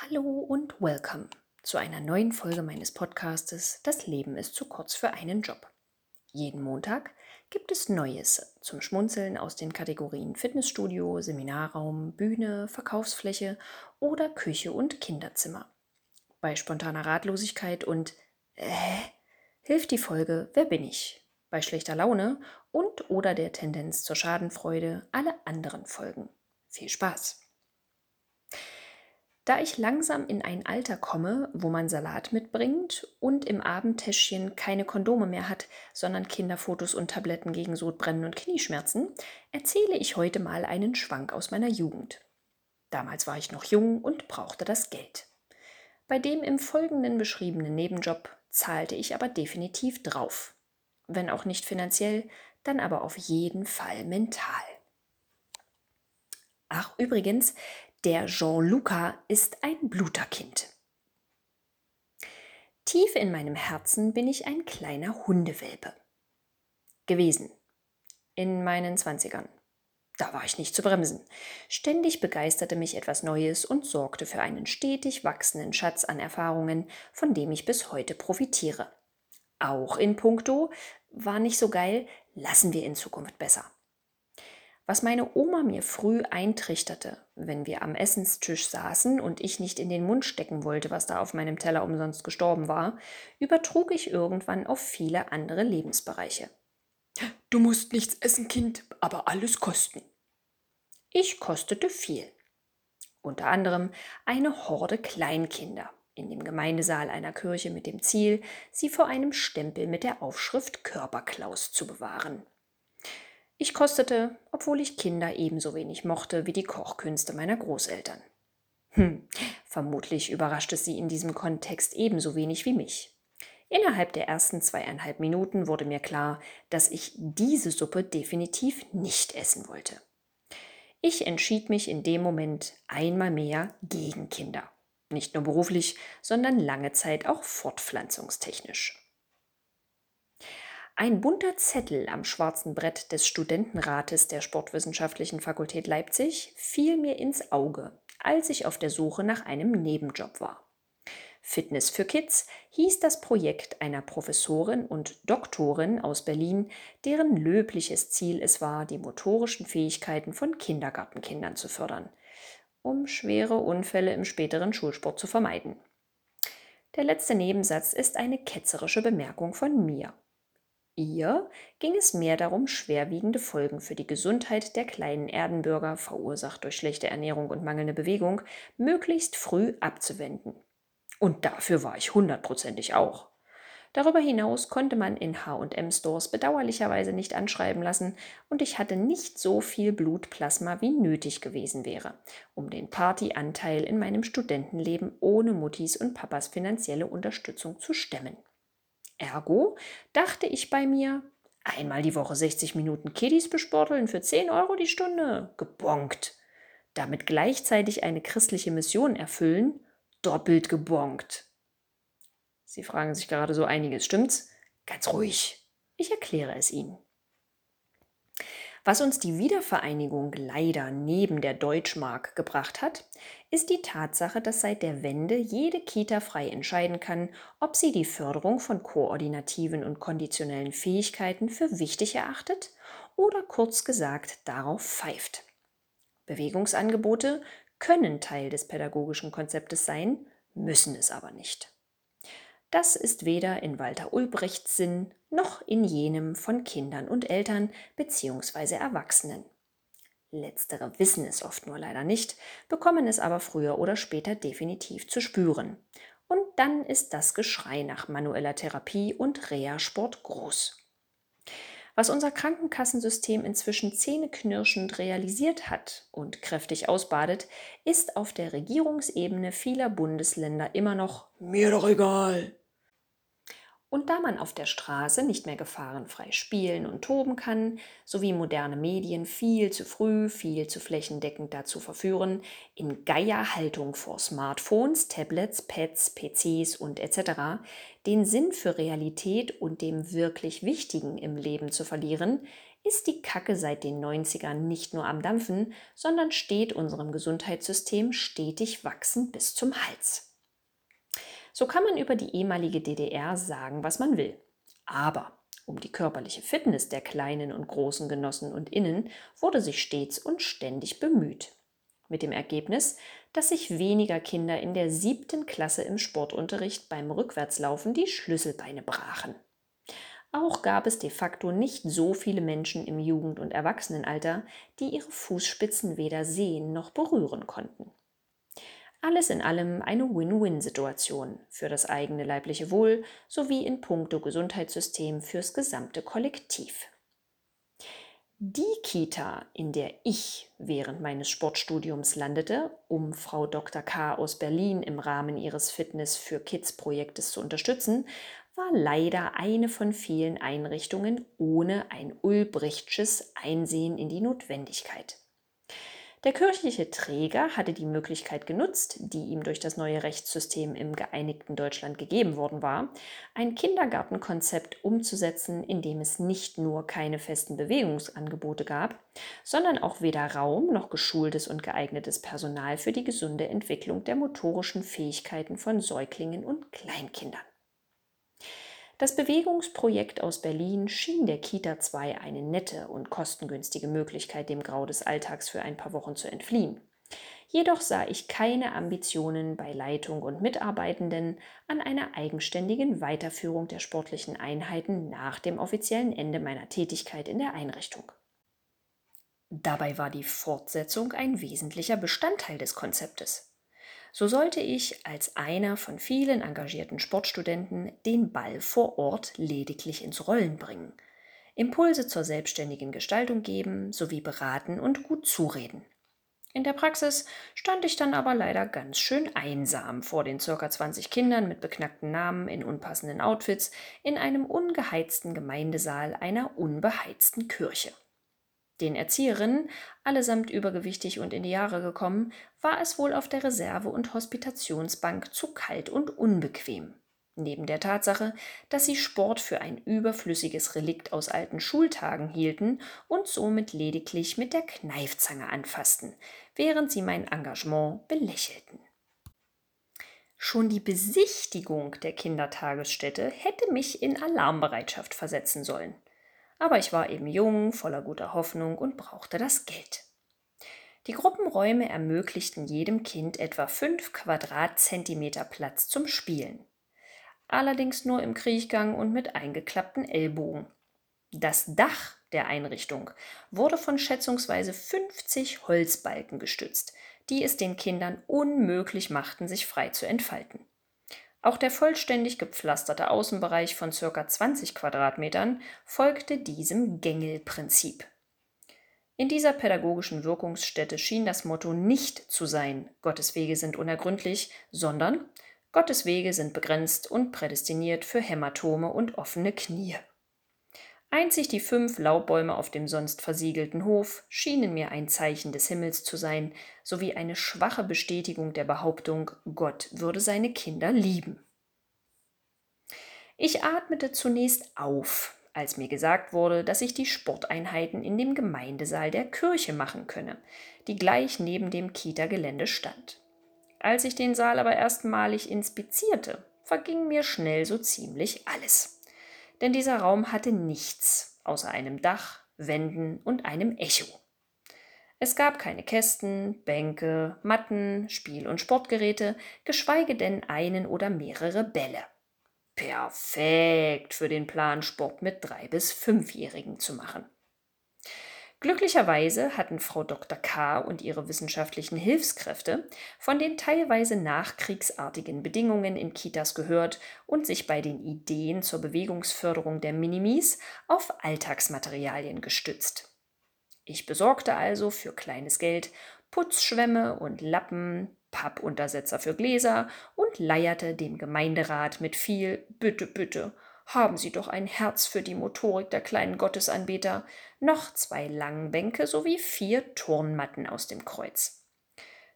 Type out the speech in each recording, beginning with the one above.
Hallo und welcome zu einer neuen Folge meines Podcastes Das Leben ist zu kurz für einen Job. Jeden Montag gibt es Neues zum Schmunzeln aus den Kategorien Fitnessstudio, Seminarraum, Bühne, Verkaufsfläche oder Küche und Kinderzimmer. Bei spontaner Ratlosigkeit und äh, hilft die Folge Wer bin ich? Bei schlechter Laune und oder der Tendenz zur Schadenfreude alle anderen Folgen. Viel Spaß! Da ich langsam in ein Alter komme, wo man Salat mitbringt und im Abendtäschchen keine Kondome mehr hat, sondern Kinderfotos und Tabletten gegen Sodbrennen und Knieschmerzen, erzähle ich heute mal einen Schwank aus meiner Jugend. Damals war ich noch jung und brauchte das Geld. Bei dem im Folgenden beschriebenen Nebenjob zahlte ich aber definitiv drauf. Wenn auch nicht finanziell, dann aber auf jeden Fall mental. Ach, übrigens, der Jean-Luca ist ein Bluterkind. Tief in meinem Herzen bin ich ein kleiner Hundewelpe. Gewesen. In meinen Zwanzigern. Da war ich nicht zu bremsen. Ständig begeisterte mich etwas Neues und sorgte für einen stetig wachsenden Schatz an Erfahrungen, von dem ich bis heute profitiere. Auch in puncto war nicht so geil, lassen wir in Zukunft besser. Was meine Oma mir früh eintrichterte, wenn wir am Essenstisch saßen und ich nicht in den Mund stecken wollte, was da auf meinem Teller umsonst gestorben war, übertrug ich irgendwann auf viele andere Lebensbereiche. Du musst nichts essen, Kind, aber alles kosten. Ich kostete viel. Unter anderem eine Horde Kleinkinder in dem Gemeindesaal einer Kirche mit dem Ziel, sie vor einem Stempel mit der Aufschrift Körperklaus zu bewahren. Ich kostete, obwohl ich Kinder ebenso wenig mochte wie die Kochkünste meiner Großeltern. Hm, vermutlich überraschte sie in diesem Kontext ebenso wenig wie mich. Innerhalb der ersten zweieinhalb Minuten wurde mir klar, dass ich diese Suppe definitiv nicht essen wollte. Ich entschied mich in dem Moment einmal mehr gegen Kinder. Nicht nur beruflich, sondern lange Zeit auch fortpflanzungstechnisch. Ein bunter Zettel am schwarzen Brett des Studentenrates der Sportwissenschaftlichen Fakultät Leipzig fiel mir ins Auge, als ich auf der Suche nach einem Nebenjob war. Fitness für Kids hieß das Projekt einer Professorin und Doktorin aus Berlin, deren löbliches Ziel es war, die motorischen Fähigkeiten von Kindergartenkindern zu fördern, um schwere Unfälle im späteren Schulsport zu vermeiden. Der letzte Nebensatz ist eine ketzerische Bemerkung von mir. Ihr ging es mehr darum, schwerwiegende Folgen für die Gesundheit der kleinen Erdenbürger, verursacht durch schlechte Ernährung und mangelnde Bewegung, möglichst früh abzuwenden. Und dafür war ich hundertprozentig auch. Darüber hinaus konnte man in HM-Stores bedauerlicherweise nicht anschreiben lassen und ich hatte nicht so viel Blutplasma, wie nötig gewesen wäre, um den Partyanteil in meinem Studentenleben ohne Muttis und Papas finanzielle Unterstützung zu stemmen. Ergo dachte ich bei mir, einmal die Woche 60 Minuten Kiddies besporteln für 10 Euro die Stunde, gebonkt. Damit gleichzeitig eine christliche Mission erfüllen, doppelt gebonkt. Sie fragen sich gerade so einiges, stimmt's? Ganz ruhig. Ich erkläre es Ihnen. Was uns die Wiedervereinigung leider neben der Deutschmark gebracht hat, ist die Tatsache, dass seit der Wende jede Kita frei entscheiden kann, ob sie die Förderung von koordinativen und konditionellen Fähigkeiten für wichtig erachtet oder kurz gesagt darauf pfeift. Bewegungsangebote können Teil des pädagogischen Konzeptes sein, müssen es aber nicht. Das ist weder in Walter Ulbrichts Sinn noch in jenem von Kindern und Eltern bzw. Erwachsenen. Letztere wissen es oft nur leider nicht, bekommen es aber früher oder später definitiv zu spüren. Und dann ist das Geschrei nach manueller Therapie und Reha-Sport groß. Was unser Krankenkassensystem inzwischen zähneknirschend realisiert hat und kräftig ausbadet, ist auf der Regierungsebene vieler Bundesländer immer noch mir doch egal. Und da man auf der Straße nicht mehr gefahrenfrei spielen und toben kann, sowie moderne Medien viel zu früh, viel zu flächendeckend dazu verführen, in Geierhaltung vor Smartphones, Tablets, Pads, PCs und etc. den Sinn für Realität und dem wirklich Wichtigen im Leben zu verlieren, ist die Kacke seit den 90ern nicht nur am Dampfen, sondern steht unserem Gesundheitssystem stetig wachsend bis zum Hals. So kann man über die ehemalige DDR sagen, was man will. Aber um die körperliche Fitness der kleinen und großen Genossen und Innen wurde sich stets und ständig bemüht. Mit dem Ergebnis, dass sich weniger Kinder in der siebten Klasse im Sportunterricht beim Rückwärtslaufen die Schlüsselbeine brachen. Auch gab es de facto nicht so viele Menschen im Jugend- und Erwachsenenalter, die ihre Fußspitzen weder sehen noch berühren konnten. Alles in allem eine Win-Win-Situation für das eigene leibliche Wohl sowie in puncto Gesundheitssystem fürs gesamte Kollektiv. Die Kita, in der ich während meines Sportstudiums landete, um Frau Dr. K. aus Berlin im Rahmen ihres Fitness für Kids Projektes zu unterstützen, war leider eine von vielen Einrichtungen ohne ein Ulbrichtsches Einsehen in die Notwendigkeit. Der kirchliche Träger hatte die Möglichkeit genutzt, die ihm durch das neue Rechtssystem im geeinigten Deutschland gegeben worden war, ein Kindergartenkonzept umzusetzen, in dem es nicht nur keine festen Bewegungsangebote gab, sondern auch weder Raum noch geschultes und geeignetes Personal für die gesunde Entwicklung der motorischen Fähigkeiten von Säuglingen und Kleinkindern. Das Bewegungsprojekt aus Berlin schien der Kita 2 eine nette und kostengünstige Möglichkeit, dem Grau des Alltags für ein paar Wochen zu entfliehen. Jedoch sah ich keine Ambitionen bei Leitung und Mitarbeitenden an einer eigenständigen Weiterführung der sportlichen Einheiten nach dem offiziellen Ende meiner Tätigkeit in der Einrichtung. Dabei war die Fortsetzung ein wesentlicher Bestandteil des Konzeptes. So sollte ich als einer von vielen engagierten Sportstudenten den Ball vor Ort lediglich ins Rollen bringen, Impulse zur selbstständigen Gestaltung geben sowie beraten und gut zureden. In der Praxis stand ich dann aber leider ganz schön einsam vor den ca. 20 Kindern mit beknackten Namen in unpassenden Outfits in einem ungeheizten Gemeindesaal einer unbeheizten Kirche. Den Erzieherinnen, allesamt übergewichtig und in die Jahre gekommen, war es wohl auf der Reserve- und Hospitationsbank zu kalt und unbequem. Neben der Tatsache, dass sie Sport für ein überflüssiges Relikt aus alten Schultagen hielten und somit lediglich mit der Kneifzange anfassten, während sie mein Engagement belächelten. Schon die Besichtigung der Kindertagesstätte hätte mich in Alarmbereitschaft versetzen sollen. Aber ich war eben jung, voller guter Hoffnung und brauchte das Geld. Die Gruppenräume ermöglichten jedem Kind etwa fünf Quadratzentimeter Platz zum Spielen. Allerdings nur im Kriechgang und mit eingeklappten Ellbogen. Das Dach der Einrichtung wurde von schätzungsweise 50 Holzbalken gestützt, die es den Kindern unmöglich machten, sich frei zu entfalten. Auch der vollständig gepflasterte Außenbereich von ca. 20 Quadratmetern folgte diesem Gängelprinzip. In dieser pädagogischen Wirkungsstätte schien das Motto nicht zu sein, Gottes Wege sind unergründlich, sondern Gottes Wege sind begrenzt und prädestiniert für Hämatome und offene Knie. Einzig die fünf Laubbäume auf dem sonst versiegelten Hof schienen mir ein Zeichen des Himmels zu sein, sowie eine schwache Bestätigung der Behauptung, Gott würde seine Kinder lieben. Ich atmete zunächst auf, als mir gesagt wurde, dass ich die Sporteinheiten in dem Gemeindesaal der Kirche machen könne, die gleich neben dem Kita-Gelände stand. Als ich den Saal aber erstmalig inspizierte, verging mir schnell so ziemlich alles denn dieser Raum hatte nichts außer einem Dach, Wänden und einem Echo. Es gab keine Kästen, Bänke, Matten, Spiel- und Sportgeräte, geschweige denn einen oder mehrere Bälle. Perfekt für den Plan, Sport mit drei bis fünfjährigen zu machen. Glücklicherweise hatten Frau Dr. K. und ihre wissenschaftlichen Hilfskräfte von den teilweise nachkriegsartigen Bedingungen in Kitas gehört und sich bei den Ideen zur Bewegungsförderung der Minimis auf Alltagsmaterialien gestützt. Ich besorgte also für kleines Geld Putzschwämme und Lappen, Pappuntersetzer für Gläser und leierte dem Gemeinderat mit viel Bitte, bitte haben Sie doch ein Herz für die Motorik der kleinen Gottesanbeter, noch zwei Langbänke sowie vier Turnmatten aus dem Kreuz.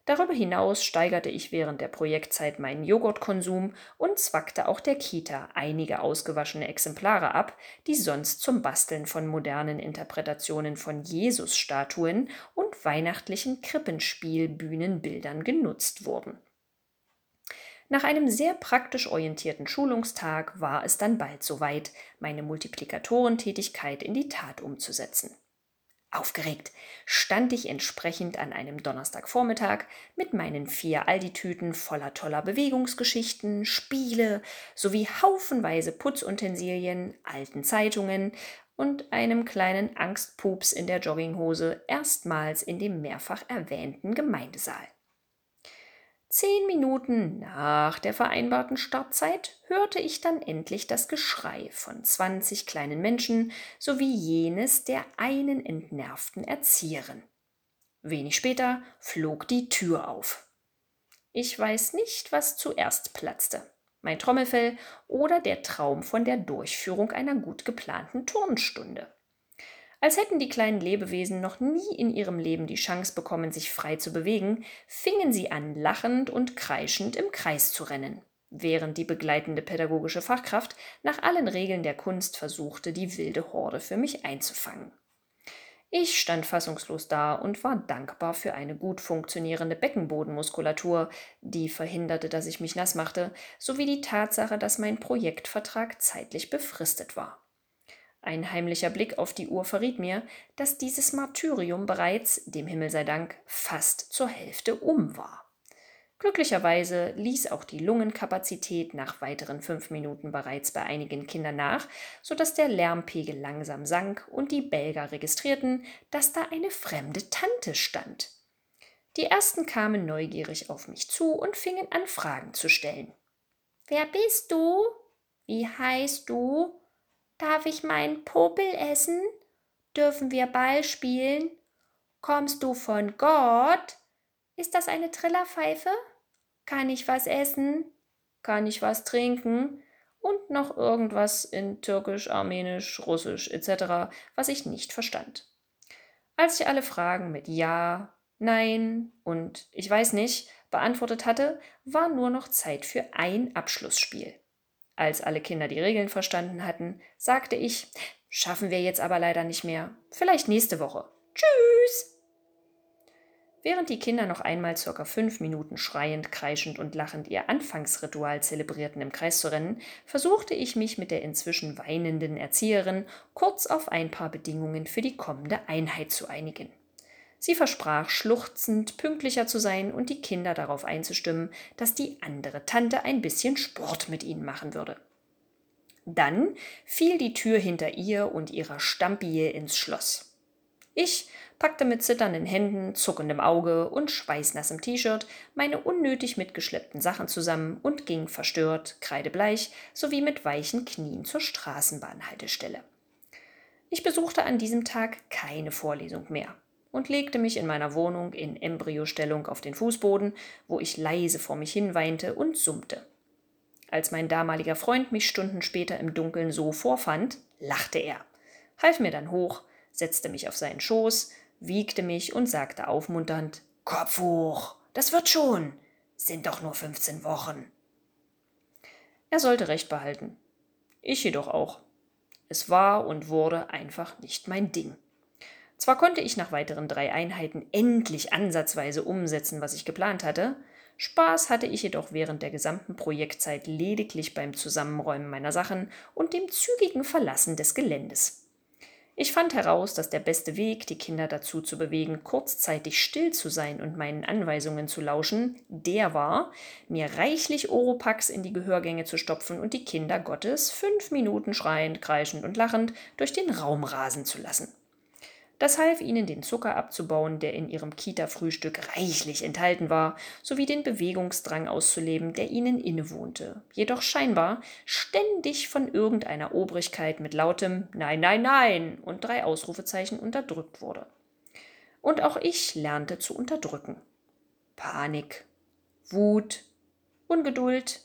Darüber hinaus steigerte ich während der Projektzeit meinen Joghurtkonsum und zwackte auch der Kita einige ausgewaschene Exemplare ab, die sonst zum Basteln von modernen Interpretationen von Jesus-Statuen und weihnachtlichen Krippenspielbühnenbildern genutzt wurden. Nach einem sehr praktisch orientierten Schulungstag war es dann bald soweit, meine Multiplikatorentätigkeit in die Tat umzusetzen. Aufgeregt stand ich entsprechend an einem Donnerstagvormittag mit meinen vier Aldi-Tüten voller toller Bewegungsgeschichten, Spiele sowie haufenweise Putzutensilien, alten Zeitungen und einem kleinen Angstpups in der Jogginghose erstmals in dem mehrfach erwähnten Gemeindesaal. Zehn Minuten nach der vereinbarten Startzeit hörte ich dann endlich das Geschrei von zwanzig kleinen Menschen sowie jenes der einen entnervten Erzieherin. Wenig später flog die Tür auf. Ich weiß nicht, was zuerst platzte, mein Trommelfell oder der Traum von der Durchführung einer gut geplanten Turnstunde als hätten die kleinen Lebewesen noch nie in ihrem Leben die Chance bekommen, sich frei zu bewegen, fingen sie an, lachend und kreischend im Kreis zu rennen, während die begleitende pädagogische Fachkraft nach allen Regeln der Kunst versuchte, die wilde Horde für mich einzufangen. Ich stand fassungslos da und war dankbar für eine gut funktionierende Beckenbodenmuskulatur, die verhinderte, dass ich mich nass machte, sowie die Tatsache, dass mein Projektvertrag zeitlich befristet war. Ein heimlicher Blick auf die Uhr verriet mir, dass dieses Martyrium bereits, dem Himmel sei Dank, fast zur Hälfte um war. Glücklicherweise ließ auch die Lungenkapazität nach weiteren fünf Minuten bereits bei einigen Kindern nach, so dass der Lärmpegel langsam sank und die Belger registrierten, dass da eine fremde Tante stand. Die ersten kamen neugierig auf mich zu und fingen an, Fragen zu stellen. Wer bist du? Wie heißt du? Darf ich meinen Popel essen? Dürfen wir Ball spielen? Kommst du von Gott? Ist das eine Trillerpfeife? Kann ich was essen? Kann ich was trinken? Und noch irgendwas in Türkisch, Armenisch, Russisch etc., was ich nicht verstand. Als ich alle Fragen mit Ja, Nein und ich weiß nicht beantwortet hatte, war nur noch Zeit für ein Abschlussspiel. Als alle Kinder die Regeln verstanden hatten, sagte ich, schaffen wir jetzt aber leider nicht mehr. Vielleicht nächste Woche. Tschüss! Während die Kinder noch einmal circa fünf Minuten schreiend, kreischend und lachend ihr Anfangsritual zelebrierten, im Kreis zu rennen, versuchte ich mich mit der inzwischen weinenden Erzieherin kurz auf ein paar Bedingungen für die kommende Einheit zu einigen. Sie versprach schluchzend pünktlicher zu sein und die Kinder darauf einzustimmen, dass die andere Tante ein bisschen Sport mit ihnen machen würde. Dann fiel die Tür hinter ihr und ihrer Stampie ins Schloss. Ich packte mit zitternden Händen, zuckendem Auge und schweißnassem T-Shirt meine unnötig mitgeschleppten Sachen zusammen und ging verstört, kreidebleich sowie mit weichen Knien zur Straßenbahnhaltestelle. Ich besuchte an diesem Tag keine Vorlesung mehr und legte mich in meiner Wohnung in Embryostellung auf den Fußboden, wo ich leise vor mich hin weinte und summte. Als mein damaliger Freund mich Stunden später im Dunkeln so vorfand, lachte er, half mir dann hoch, setzte mich auf seinen Schoß, wiegte mich und sagte aufmunternd Kopf hoch, das wird schon, sind doch nur 15 Wochen. Er sollte recht behalten. Ich jedoch auch. Es war und wurde einfach nicht mein Ding. Zwar konnte ich nach weiteren drei Einheiten endlich ansatzweise umsetzen, was ich geplant hatte, Spaß hatte ich jedoch während der gesamten Projektzeit lediglich beim Zusammenräumen meiner Sachen und dem zügigen Verlassen des Geländes. Ich fand heraus, dass der beste Weg, die Kinder dazu zu bewegen, kurzzeitig still zu sein und meinen Anweisungen zu lauschen, der war, mir reichlich Oropax in die Gehörgänge zu stopfen und die Kinder Gottes fünf Minuten schreiend, kreischend und lachend durch den Raum rasen zu lassen. Das half ihnen, den Zucker abzubauen, der in ihrem Kita-Frühstück reichlich enthalten war, sowie den Bewegungsdrang auszuleben, der ihnen innewohnte, jedoch scheinbar ständig von irgendeiner Obrigkeit mit lautem Nein, nein, nein und drei Ausrufezeichen unterdrückt wurde. Und auch ich lernte zu unterdrücken. Panik, Wut, Ungeduld,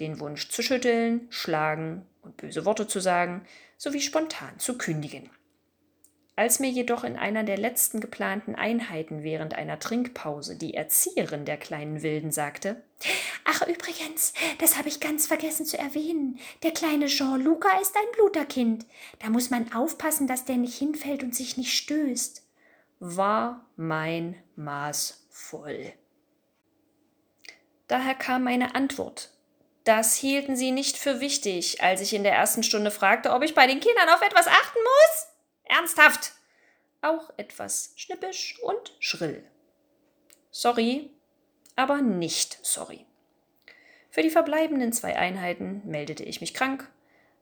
den Wunsch zu schütteln, schlagen und böse Worte zu sagen, sowie spontan zu kündigen. Als mir jedoch in einer der letzten geplanten Einheiten während einer Trinkpause die Erzieherin der kleinen Wilden sagte Ach übrigens, das habe ich ganz vergessen zu erwähnen. Der kleine Jean-Luca ist ein Bluterkind. Da muss man aufpassen, dass der nicht hinfällt und sich nicht stößt. War mein Maß voll. Daher kam meine Antwort. Das hielten sie nicht für wichtig, als ich in der ersten Stunde fragte, ob ich bei den Kindern auf etwas achten muss. Ernsthaft. Auch etwas schnippisch und schrill. Sorry, aber nicht sorry. Für die verbleibenden zwei Einheiten meldete ich mich krank,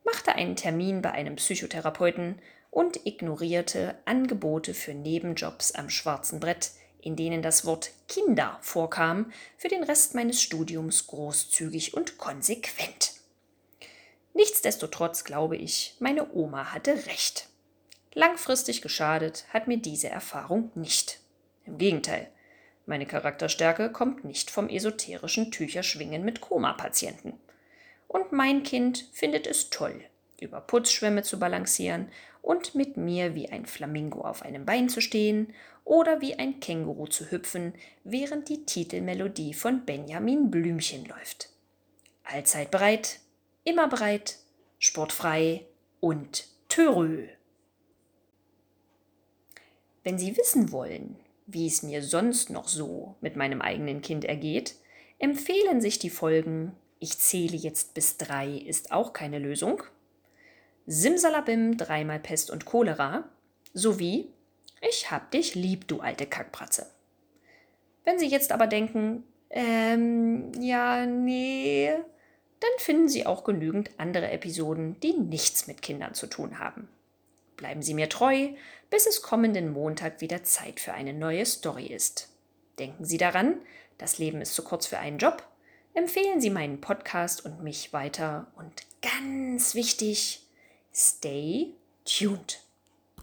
machte einen Termin bei einem Psychotherapeuten und ignorierte Angebote für Nebenjobs am schwarzen Brett, in denen das Wort Kinder vorkam, für den Rest meines Studiums großzügig und konsequent. Nichtsdestotrotz glaube ich, meine Oma hatte recht. Langfristig geschadet hat mir diese Erfahrung nicht. Im Gegenteil, meine Charakterstärke kommt nicht vom esoterischen Tücherschwingen mit Koma-Patienten. Und mein Kind findet es toll, über Putzschwämme zu balancieren und mit mir wie ein Flamingo auf einem Bein zu stehen oder wie ein Känguru zu hüpfen, während die Titelmelodie von Benjamin Blümchen läuft. Allzeit breit, immer breit, sportfrei und törö. Wenn Sie wissen wollen, wie es mir sonst noch so mit meinem eigenen Kind ergeht, empfehlen sich die Folgen Ich zähle jetzt bis drei ist auch keine Lösung, Simsalabim dreimal Pest und Cholera sowie Ich hab dich lieb, du alte Kackpratze. Wenn Sie jetzt aber denken, ähm, ja, nee, dann finden Sie auch genügend andere Episoden, die nichts mit Kindern zu tun haben. Bleiben Sie mir treu, bis es kommenden Montag wieder Zeit für eine neue Story ist. Denken Sie daran, das Leben ist zu kurz für einen Job. Empfehlen Sie meinen Podcast und mich weiter und ganz wichtig, stay tuned.